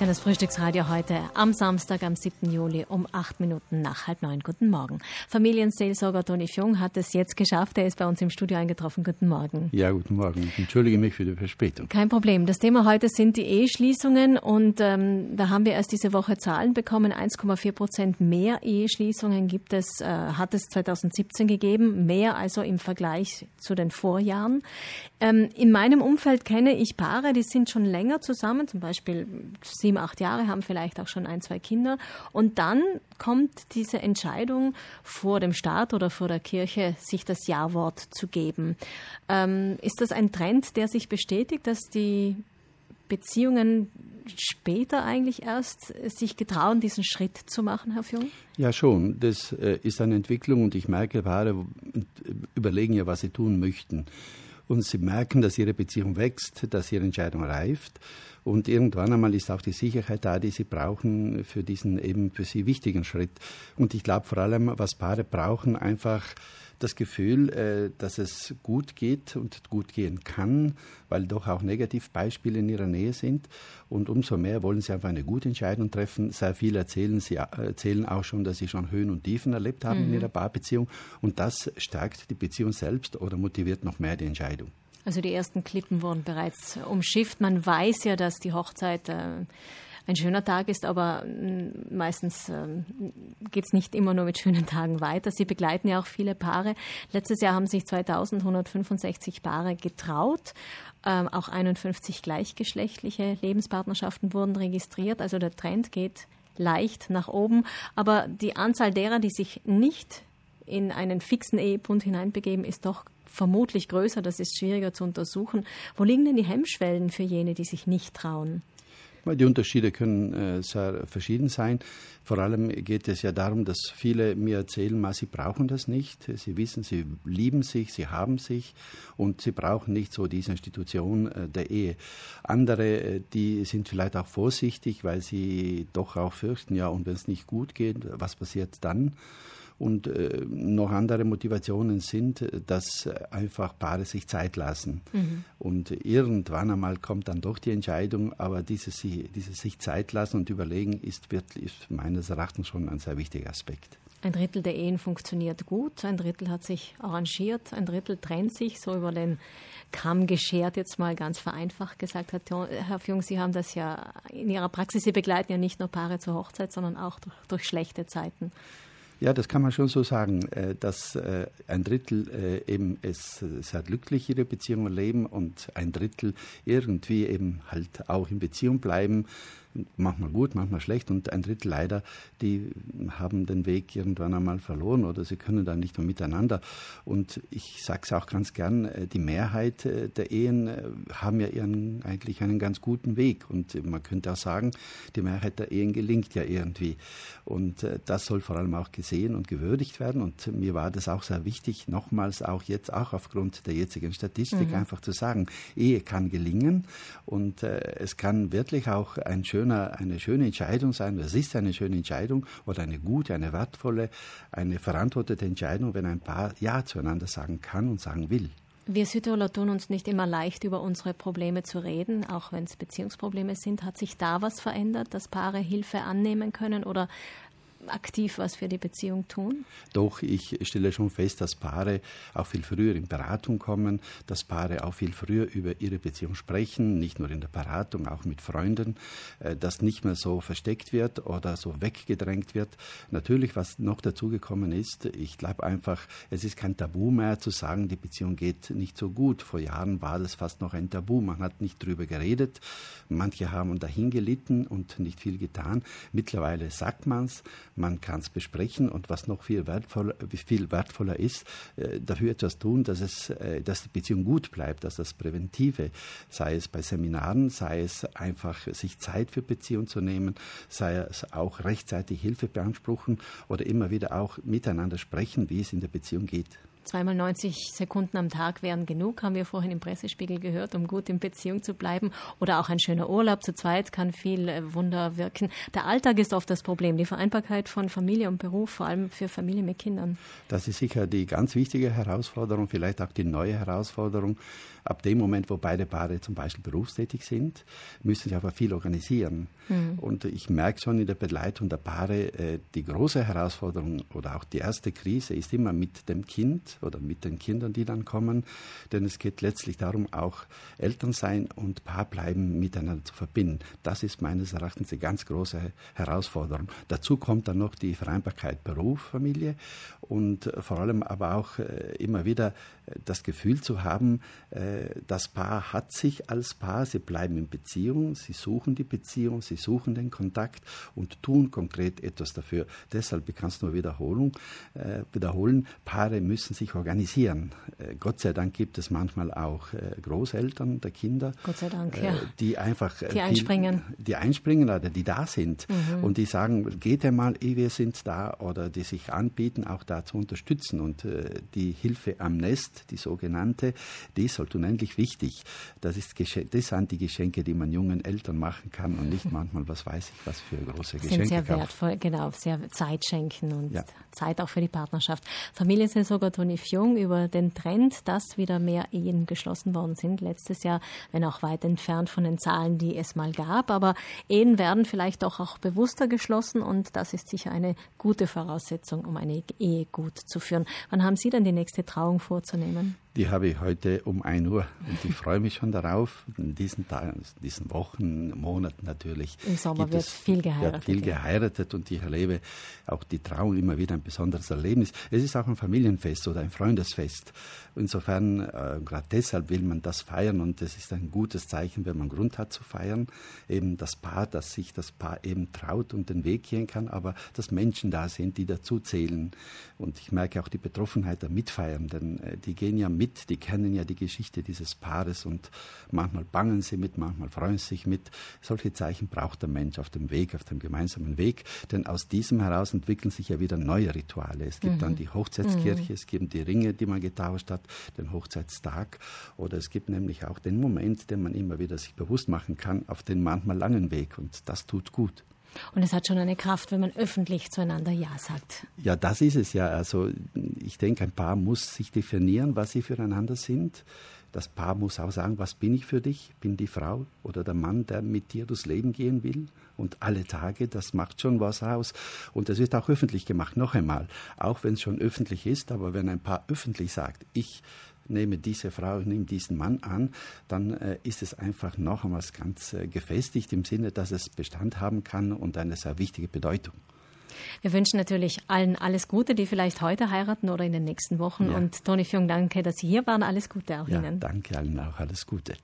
Ja, das Frühstücksradio heute am Samstag, am 7. Juli um acht Minuten nach halb neun. Guten Morgen. Familienseelsorger Toni Fjung hat es jetzt geschafft. Er ist bei uns im Studio eingetroffen. Guten Morgen. Ja, guten Morgen. Ich entschuldige mich für die Verspätung. Kein Problem. Das Thema heute sind die Eheschließungen und ähm, da haben wir erst diese Woche Zahlen bekommen. 1,4 Prozent mehr Eheschließungen gibt es, äh, hat es 2017 gegeben. Mehr also im Vergleich zu den Vorjahren. Ähm, in meinem Umfeld kenne ich Paare, die sind schon länger zusammen, zum Beispiel sie sieben, acht Jahre, haben vielleicht auch schon ein, zwei Kinder. Und dann kommt diese Entscheidung vor dem Staat oder vor der Kirche, sich das Ja-Wort zu geben. Ähm, ist das ein Trend, der sich bestätigt, dass die Beziehungen später eigentlich erst sich getrauen, diesen Schritt zu machen, Herr Fjung? Ja, schon. Das äh, ist eine Entwicklung und ich merke, Paare überlegen ja, was sie tun möchten. Und sie merken, dass ihre Beziehung wächst, dass ihre Entscheidung reift. Und irgendwann einmal ist auch die Sicherheit da, die sie brauchen für diesen eben für sie wichtigen Schritt. Und ich glaube vor allem, was Paare brauchen, einfach das Gefühl, äh, dass es gut geht und gut gehen kann, weil doch auch Negativbeispiele in ihrer Nähe sind. Und umso mehr wollen sie einfach eine gute Entscheidung treffen. Sehr viele erzählen, sie erzählen auch schon, dass sie schon Höhen und Tiefen erlebt haben mhm. in ihrer Paarbeziehung. Und das stärkt die Beziehung selbst oder motiviert noch mehr die Entscheidung. Also die ersten Klippen wurden bereits umschifft. Man weiß ja, dass die Hochzeit äh, ein schöner Tag ist, aber mm, meistens ähm, geht es nicht immer nur mit schönen Tagen weiter. Sie begleiten ja auch viele Paare. Letztes Jahr haben sich 2165 Paare getraut. Ähm, auch 51 gleichgeschlechtliche Lebenspartnerschaften wurden registriert. Also der Trend geht leicht nach oben. Aber die Anzahl derer, die sich nicht in einen fixen Ehebund hineinbegeben, ist doch vermutlich größer, das ist schwieriger zu untersuchen. Wo liegen denn die Hemmschwellen für jene, die sich nicht trauen? Die Unterschiede können äh, sehr verschieden sein. Vor allem geht es ja darum, dass viele mir erzählen, sie brauchen das nicht. Sie wissen, sie lieben sich, sie haben sich und sie brauchen nicht so diese Institution äh, der Ehe. Andere, äh, die sind vielleicht auch vorsichtig, weil sie doch auch fürchten, ja, und wenn es nicht gut geht, was passiert dann? Und äh, noch andere Motivationen sind, dass einfach Paare sich Zeit lassen. Mhm. Und irgendwann einmal kommt dann doch die Entscheidung, aber dieses, dieses sich Zeit lassen und überlegen ist, wird, ist meines Erachtens schon ein sehr wichtiger Aspekt. Ein Drittel der Ehen funktioniert gut, ein Drittel hat sich arrangiert, ein Drittel trennt sich, so über den Kamm geschert, jetzt mal ganz vereinfacht gesagt. Herr Fjung, Sie haben das ja in Ihrer Praxis, Sie begleiten ja nicht nur Paare zur Hochzeit, sondern auch durch, durch schlechte Zeiten. Ja, das kann man schon so sagen, äh, dass äh, ein Drittel äh, eben es sehr glücklich ihre Beziehungen leben und ein Drittel irgendwie eben halt auch in Beziehung bleiben, manchmal gut, manchmal schlecht und ein Drittel leider, die haben den Weg irgendwann einmal verloren oder sie können dann nicht mehr miteinander. Und ich sage es auch ganz gern, äh, die Mehrheit äh, der Ehen äh, haben ja ihren, eigentlich einen ganz guten Weg und man könnte auch sagen, die Mehrheit der Ehen gelingt ja irgendwie. Und das soll vor allem auch gesehen und gewürdigt werden und mir war das auch sehr wichtig, nochmals auch jetzt, auch aufgrund der jetzigen Statistik mhm. einfach zu sagen, Ehe kann gelingen und es kann wirklich auch ein schönes schöner, eine schöne Entscheidung sein, es ist eine schöne Entscheidung oder eine gute, eine wertvolle, eine verantwortete Entscheidung, wenn ein Paar Ja zueinander sagen kann und sagen will. Wir Südtiroler tun uns nicht immer leicht, über unsere Probleme zu reden, auch wenn es Beziehungsprobleme sind. Hat sich da was verändert, dass Paare Hilfe annehmen können oder aktiv was für die Beziehung tun? Doch, ich stelle schon fest, dass Paare auch viel früher in Beratung kommen, dass Paare auch viel früher über ihre Beziehung sprechen, nicht nur in der Beratung, auch mit Freunden, äh, dass nicht mehr so versteckt wird oder so weggedrängt wird. Natürlich, was noch dazugekommen ist, ich glaube einfach, es ist kein Tabu mehr zu sagen, die Beziehung geht nicht so gut. Vor Jahren war das fast noch ein Tabu. Man hat nicht drüber geredet. Manche haben dahin gelitten und nicht viel getan. Mittlerweile sagt man es man kann es besprechen und was noch viel wertvoller, viel wertvoller ist, äh, dafür etwas tun, dass, es, äh, dass die Beziehung gut bleibt, dass das Präventive, sei es bei Seminaren, sei es einfach sich Zeit für Beziehung zu nehmen, sei es auch rechtzeitig Hilfe beanspruchen oder immer wieder auch miteinander sprechen, wie es in der Beziehung geht. Zweimal 90 Sekunden am Tag wären genug, haben wir vorhin im Pressespiegel gehört, um gut in Beziehung zu bleiben. Oder auch ein schöner Urlaub zu zweit kann viel äh, Wunder wirken. Der Alltag ist oft das Problem, die Vereinbarkeit von Familie und Beruf, vor allem für Familie mit Kindern. Das ist sicher die ganz wichtige Herausforderung, vielleicht auch die neue Herausforderung. Ab dem Moment, wo beide Paare zum Beispiel berufstätig sind, müssen sie aber viel organisieren. Mhm. Und ich merke schon in der Begleitung der Paare, äh, die große Herausforderung oder auch die erste Krise ist immer mit dem Kind oder mit den Kindern, die dann kommen. Denn es geht letztlich darum, auch Eltern sein und Paar bleiben miteinander zu verbinden. Das ist meines Erachtens eine ganz große Herausforderung. Dazu kommt dann noch die Vereinbarkeit Beruf, Familie und vor allem aber auch äh, immer wieder das Gefühl zu haben, äh, das Paar hat sich als Paar, sie bleiben in Beziehung, sie suchen die Beziehung, sie suchen den Kontakt und tun konkret etwas dafür. Deshalb, ich kann es nur wiederholen, äh, wiederholen, Paare müssen sich organisieren. Äh, Gott sei Dank gibt es manchmal auch Großeltern der Kinder, Dank, ja. die einfach die viel, einspringen, die einspringen oder die da sind mhm. und die sagen, geht einmal, wir sind da oder die sich anbieten, auch da zu unterstützen und die Hilfe am Nest die sogenannte, die halt unendlich wichtig. Das, ist das sind die Geschenke, die man jungen Eltern machen kann und nicht manchmal, was weiß ich, was für große Geschenke. Sind sehr wertvoll, genau, sehr Zeit schenken und ja. Zeit auch für die Partnerschaft. Familienseelsorger Toni Fjung über den Trend, dass wieder mehr Ehen geschlossen worden sind letztes Jahr, wenn auch weit entfernt von den Zahlen, die es mal gab. Aber Ehen werden vielleicht doch auch bewusster geschlossen und das ist sicher eine gute Voraussetzung, um eine Ehe gut zu führen. Wann haben Sie denn die nächste Trauung vorzunehmen? Die habe ich heute um 1 Uhr und ich freue mich schon darauf. In diesen Tagen, diesen Wochen, Monaten natürlich. Im Sommer wird viel geheiratet. Wird viel geheiratet und ich erlebe auch die Trauung immer wieder ein besonderes Erlebnis. Es ist auch ein Familienfest oder ein Freundesfest. Insofern, äh, gerade deshalb will man das feiern und es ist ein gutes Zeichen, wenn man Grund hat zu feiern. Eben das Paar, dass sich das Paar eben traut und den Weg gehen kann, aber dass Menschen da sind, die dazu zählen. Und ich merke auch die Betroffenheit der Mitfeiern, äh, die gehen ja mit, die kennen ja die Geschichte dieses Paares und manchmal bangen sie mit, manchmal freuen sie sich mit. Solche Zeichen braucht der Mensch auf dem Weg, auf dem gemeinsamen Weg, denn aus diesem heraus entwickeln sich ja wieder neue Rituale. Es gibt mhm. dann die Hochzeitskirche, mhm. es gibt die Ringe, die man getauscht hat, den Hochzeitstag oder es gibt nämlich auch den Moment, den man immer wieder sich bewusst machen kann, auf den manchmal langen Weg und das tut gut. Und es hat schon eine Kraft, wenn man öffentlich zueinander Ja sagt. Ja, das ist es ja. Also ich denke, ein Paar muss sich definieren, was sie füreinander sind. Das Paar muss auch sagen, was bin ich für dich? Bin die Frau oder der Mann, der mit dir durchs Leben gehen will? Und alle Tage, das macht schon was aus. Und das wird auch öffentlich gemacht. Noch einmal, auch wenn es schon öffentlich ist, aber wenn ein Paar öffentlich sagt, ich nehme diese Frau, ich nehme diesen Mann an, dann äh, ist es einfach noch einmal ganz äh, gefestigt im Sinne, dass es Bestand haben kann und eine sehr wichtige Bedeutung. Wir wünschen natürlich allen alles Gute, die vielleicht heute heiraten oder in den nächsten Wochen. Ja. Und Toni Fjung, danke, dass Sie hier waren. Alles Gute auch ja, Ihnen. Danke allen auch. Alles Gute.